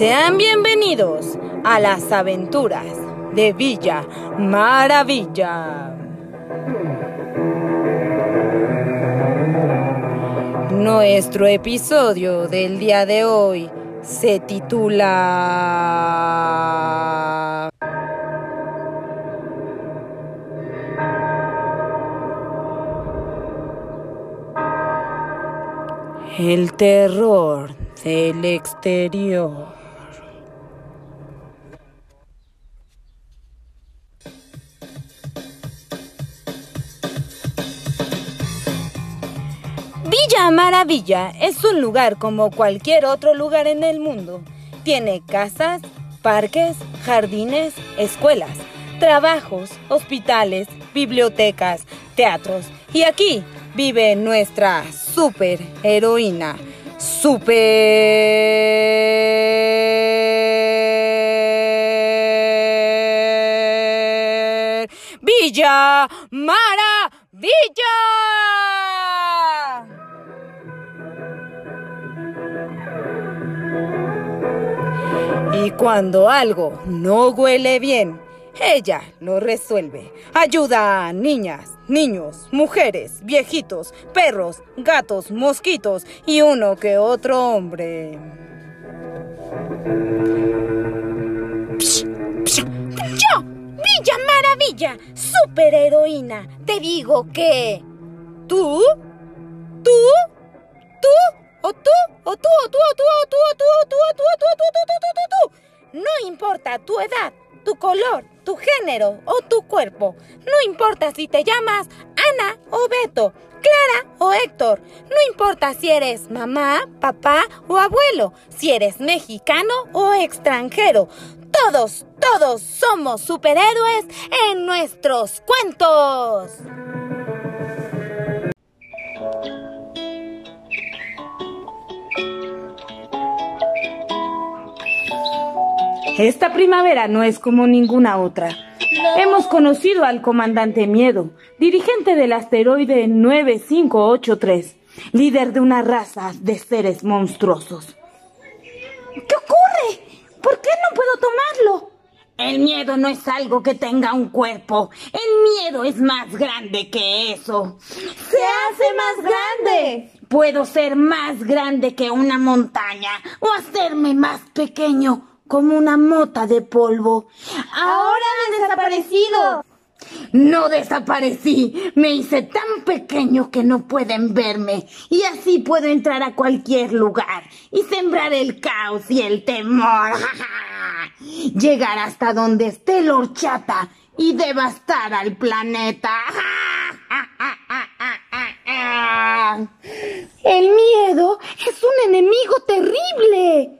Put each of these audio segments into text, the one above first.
Sean bienvenidos a las aventuras de Villa Maravilla. Nuestro episodio del día de hoy se titula El terror del exterior. Villa Maravilla es un lugar como cualquier otro lugar en el mundo. Tiene casas, parques, jardines, escuelas, trabajos, hospitales, bibliotecas, teatros. Y aquí vive nuestra super heroína. Super Villa Maravilla. Y cuando algo no huele bien, ella lo resuelve. Ayuda a niñas, niños, mujeres, viejitos, perros, gatos, mosquitos y uno que otro hombre. Yo, Villa Maravilla, superheroína, te digo que... ¿Tú? ¿Tú? ¿Tú? ¿O tú? ¿O tú? ¿O tú? ¿O tú? ¿O tú? ¿O tú? ¿O tú? ¿O tú? ¿O tú? ¿O tú? ¿O tú? ¿O tú? No importa tu edad, tu color, tu género o tu cuerpo. No importa si te llamas Ana o Beto, Clara o Héctor. No importa si eres mamá, papá o abuelo, si eres mexicano o extranjero. Todos, todos somos superhéroes en nuestros cuentos. Esta primavera no es como ninguna otra. Hemos conocido al comandante Miedo, dirigente del asteroide 9583, líder de una raza de seres monstruosos. ¿Qué ocurre? ¿Por qué no puedo tomarlo? El miedo no es algo que tenga un cuerpo. El miedo es más grande que eso. ¡Se hace más grande! Puedo ser más grande que una montaña o hacerme más pequeño como una mota de polvo. Ahora han desaparecido. No desaparecí, me hice tan pequeño que no pueden verme y así puedo entrar a cualquier lugar y sembrar el caos y el temor. Llegar hasta donde esté la horchata y devastar al planeta. El miedo es un enemigo terrible.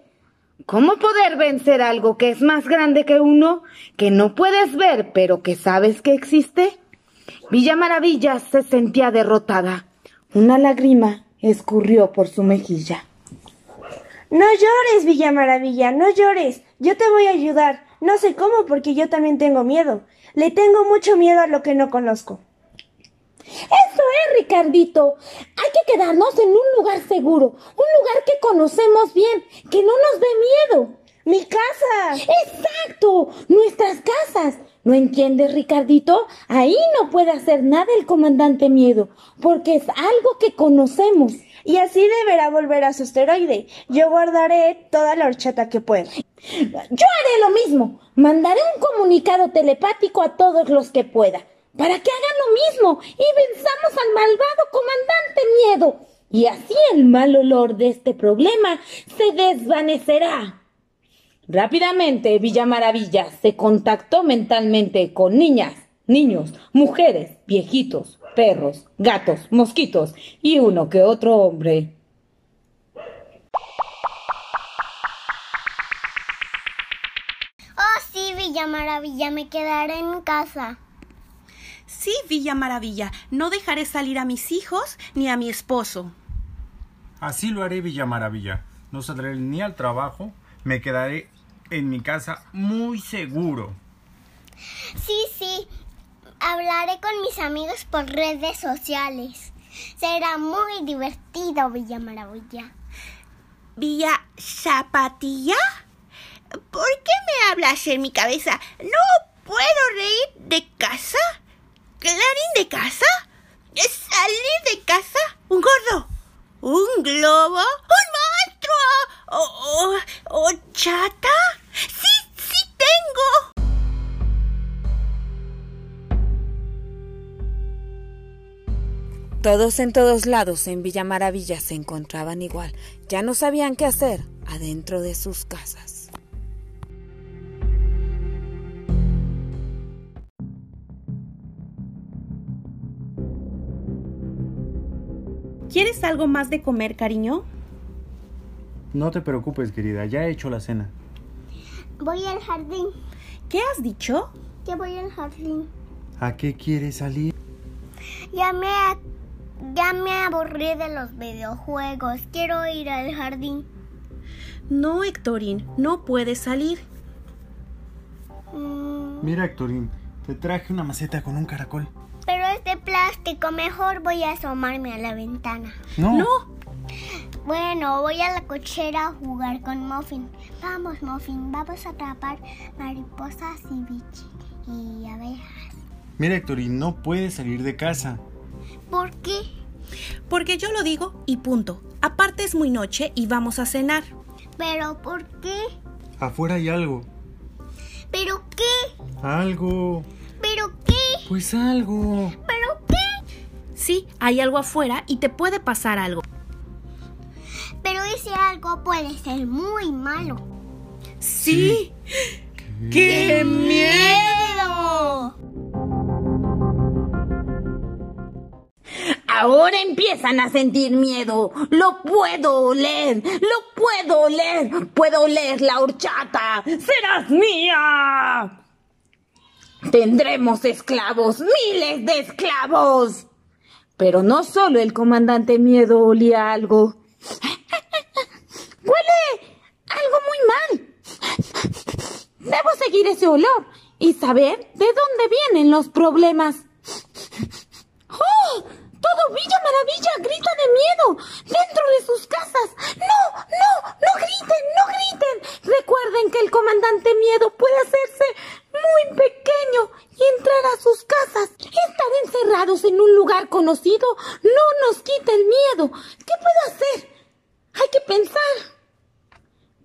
¿Cómo poder vencer algo que es más grande que uno, que no puedes ver, pero que sabes que existe? Villa Maravilla se sentía derrotada. Una lágrima escurrió por su mejilla. No llores, Villa Maravilla, no llores. Yo te voy a ayudar. No sé cómo porque yo también tengo miedo. Le tengo mucho miedo a lo que no conozco. Eso es, Ricardito. Hay que quedarnos en un lugar seguro, un lugar que conocemos bien, que no nos dé miedo. ¡Mi casa! Exacto, nuestras casas. ¿No entiendes, Ricardito? Ahí no puede hacer nada el comandante Miedo, porque es algo que conocemos. Y así deberá volver a su asteroide. Yo guardaré toda la horchata que pueda. Yo haré lo mismo. Mandaré un comunicado telepático a todos los que pueda para que hagan lo mismo y venzamos al malvado comandante miedo. Y así el mal olor de este problema se desvanecerá. Rápidamente Villa Maravilla se contactó mentalmente con niñas, niños, mujeres, viejitos, perros, gatos, mosquitos y uno que otro hombre. Oh, sí, Villa Maravilla, me quedaré en casa. Sí, Villa Maravilla, no dejaré salir a mis hijos ni a mi esposo. Así lo haré, Villa Maravilla. No saldré ni al trabajo, me quedaré en mi casa muy seguro. Sí, sí, hablaré con mis amigos por redes sociales. Será muy divertido, Villa Maravilla. Villa Zapatilla. ¿Por qué me hablas en mi cabeza? ¿No puedo reír de casa? ¿Clarín de casa? ¿Salir de casa? ¿Un gordo? ¿Un globo? ¿Un monstruo? ¿O, o, o chata? ¡Sí, sí tengo! Todos en todos lados en Villa Maravilla se encontraban igual. Ya no sabían qué hacer adentro de sus casas. ¿Quieres algo más de comer, cariño? No te preocupes, querida, ya he hecho la cena. Voy al jardín. ¿Qué has dicho? Ya voy al jardín. ¿A qué quieres salir? Ya me, ya me aburrí de los videojuegos. Quiero ir al jardín. No, Héctorín, no puedes salir. Mm, Mira, Héctorín, te traje una maceta con un caracol. Es de plástico. Mejor voy a asomarme a la ventana. No. No, Bueno, voy a la cochera a jugar con Muffin. Vamos, Muffin, vamos a atrapar mariposas y bichos y abejas. Mira, Héctorín, no puedes salir de casa. ¿Por qué? porque yo lo digo y punto. Aparte es muy noche y vamos a cenar. ¿Pero por qué? Afuera hay algo. ¿Pero qué? Algo. ¿Pero qué? Pues algo. ¿Pero qué? Sí, hay algo afuera y te puede pasar algo. Pero ese algo puede ser muy malo. Sí. ¡Qué miedo! Ahora empiezan a sentir miedo. Lo puedo oler. Lo puedo oler. Puedo oler la horchata. Serás mía. Tendremos esclavos. Miles de esclavos. Pero no solo el comandante miedo olía algo. Huele algo muy mal. Debo seguir ese olor y saber de dónde vienen los problemas. ¡Oh! Todo Villa Maravilla grita de miedo dentro de sus casas. ¡No, no, no griten, no griten! Recuerden que el comandante miedo no nos quita el miedo. ¿Qué puedo hacer? Hay que pensar.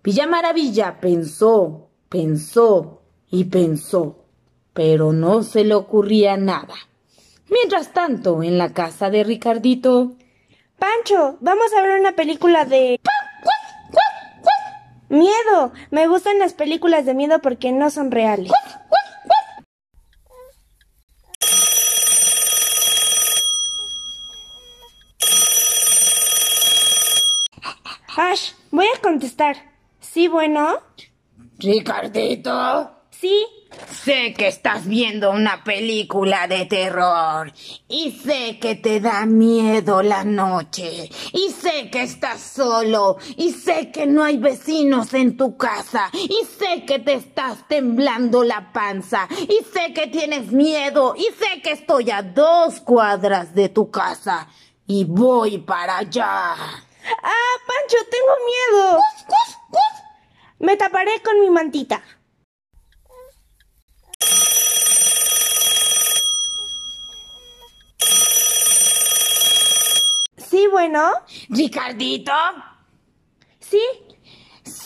Villa Maravilla pensó, pensó y pensó, pero no se le ocurría nada. Mientras tanto, en la casa de Ricardito, Pancho, vamos a ver una película de... Miedo. Me gustan las películas de miedo porque no son reales. Ash, voy a contestar. Sí, bueno. Ricardito, Sí. sé que estás viendo una película de terror y sé que te da miedo la noche y sé que estás solo y sé que no hay vecinos en tu casa y sé que te estás temblando la panza y sé que tienes miedo y sé que estoy a dos cuadras de tu casa y voy para allá. Ah, Pancho, tengo miedo. Me taparé con mi mantita. Sí, bueno. Ricardito. Sí.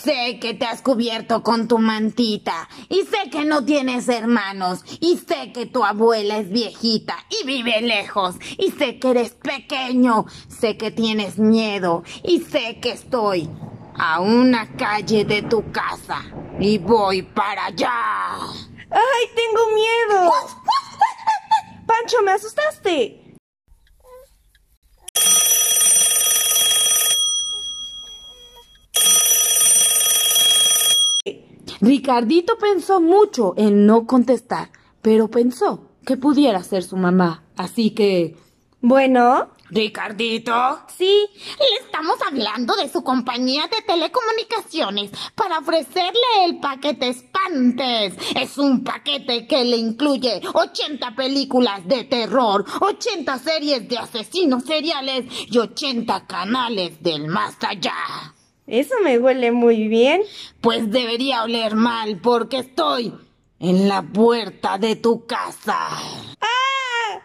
Sé que te has cubierto con tu mantita y sé que no tienes hermanos y sé que tu abuela es viejita y vive lejos y sé que eres pequeño, sé que tienes miedo y sé que estoy a una calle de tu casa y voy para allá. ¡Ay, tengo miedo! Pancho, me asustaste. Ricardito pensó mucho en no contestar, pero pensó que pudiera ser su mamá, así que... Bueno. Ricardito. Sí. Le estamos hablando de su compañía de telecomunicaciones para ofrecerle el paquete Espantes. Es un paquete que le incluye 80 películas de terror, 80 series de asesinos seriales y 80 canales del más allá. Eso me huele muy bien. Pues debería oler mal porque estoy en la puerta de tu casa. ¡Ah!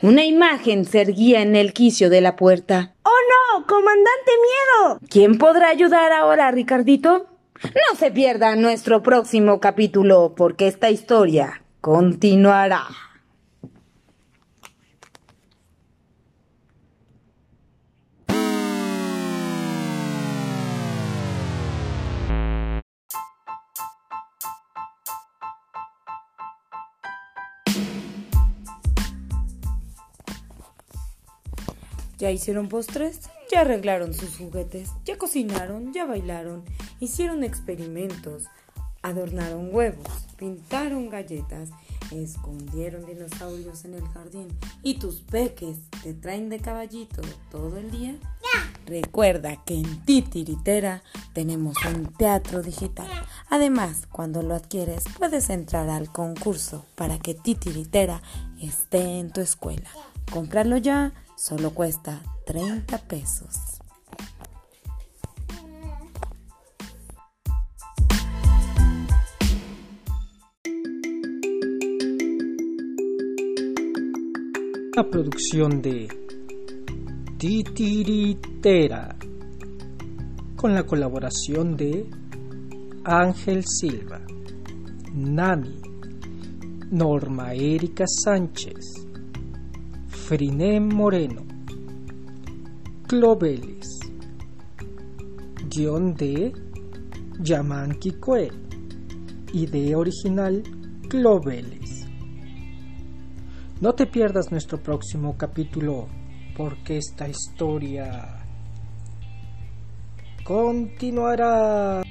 Una imagen se erguía en el quicio de la puerta. ¡Oh no! ¡Comandante Miedo! ¿Quién podrá ayudar ahora, Ricardito? No se pierda nuestro próximo capítulo porque esta historia continuará. Ya hicieron postres, ya arreglaron sus juguetes, ya cocinaron, ya bailaron, hicieron experimentos, adornaron huevos, pintaron galletas, escondieron dinosaurios en el jardín y tus peques te traen de caballito todo el día. Recuerda que en Titiritera tenemos un teatro digital. Además, cuando lo adquieres puedes entrar al concurso para que Titiritera esté en tu escuela. Cómpralo ya, solo cuesta 30 pesos. Una producción de Titiritera con la colaboración de Ángel Silva, Nami, Norma Erika Sánchez, Frinem Moreno, Clovelis, guion de Yaman Kikue, idea original Clovelis. No te pierdas nuestro próximo capítulo porque esta historia continuará.